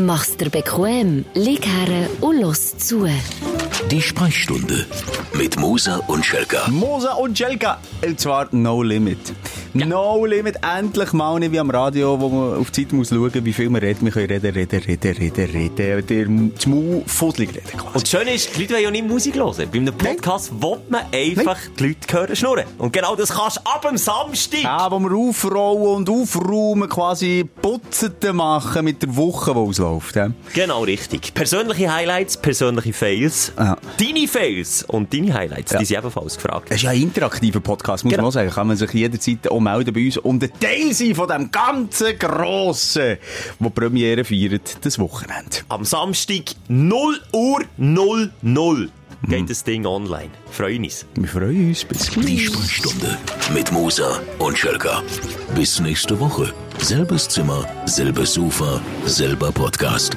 Mach's dir bequem, lieg her und los zu. Die Sprechstunde mit Musa und Schelka. Mosa und Jelka. Und zwar No Limit. No Limit. Endlich mal nicht wie am Radio, wo man auf die Zeit muss schauen, wie viel wir reden. Wir können reden, reden, reden, reden, reden. Der fusselig reden quasi. Und das Schöne ist, die Leute wollen ja nicht Musik hören. Bei einem Podcast will man einfach die Leute hören schnurren. Und genau das kannst du ab dem Samstag. Ja, wo wir aufrollen und aufräumen, quasi Putzete machen mit der Woche, die ausläuft. Ja. Genau richtig. Persönliche Highlights, persönliche Fails. Ja. Deine Fails und deine Highlights, die sind ebenfalls gefragt. Es ist ja ein interaktiver Podcast, muss Genau. man auch sagen. Kann man sich jederzeit auch melden bei uns und ein Teil sein von dem ganzen Grossen, wo die Premiere feiert, das Wochenende. Am Samstag 0 Uhr 00 geht das Ding online. Freuen uns. Wir freuen uns. Bis Die gleich. Sprechstunde mit Musa und Schelka. Bis nächste Woche. Selbes Zimmer, selbes Sofa, selber Podcast.